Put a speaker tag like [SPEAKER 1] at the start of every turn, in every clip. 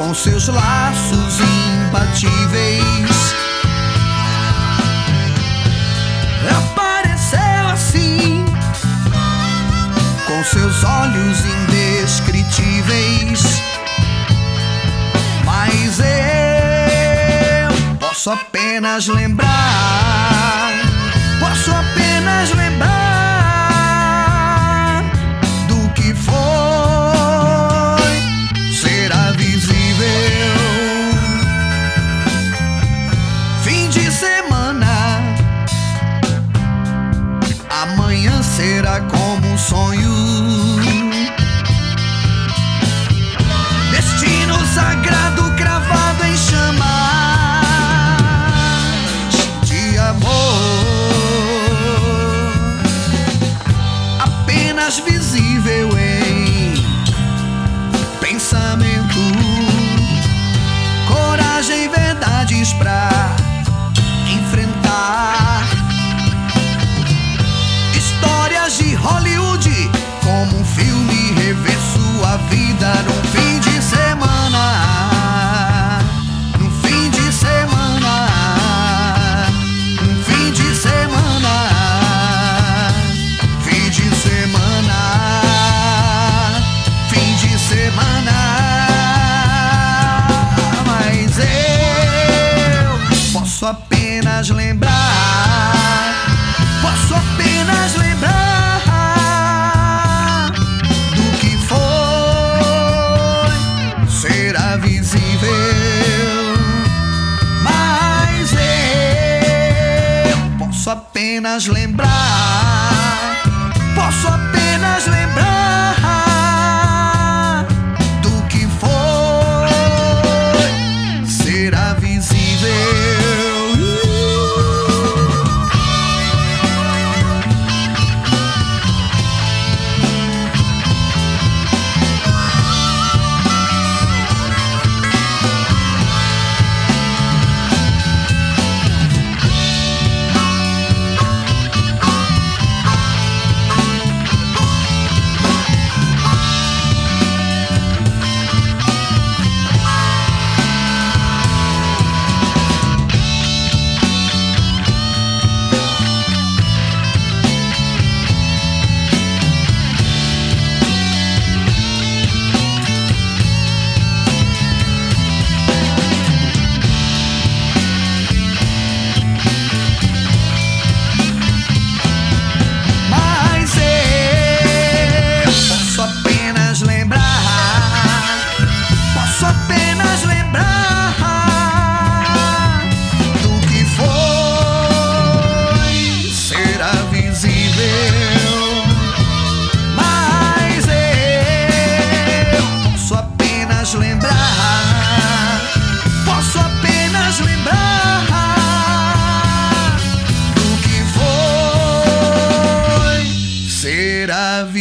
[SPEAKER 1] com seus laços imbatíveis. Apareceu assim, com seus olhos indescritíveis. Mas eu posso apenas lembrar, será como um sonho. Destino sagrado cravado em chamas de amor. Apenas visível apenas lembrar. Posso apenas lembrar do que foi. Será visível, mas eu posso apenas lembrar. Posso apenas lembrar.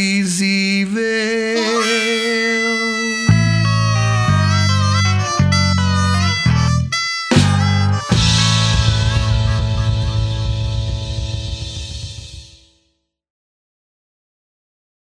[SPEAKER 1] easy there.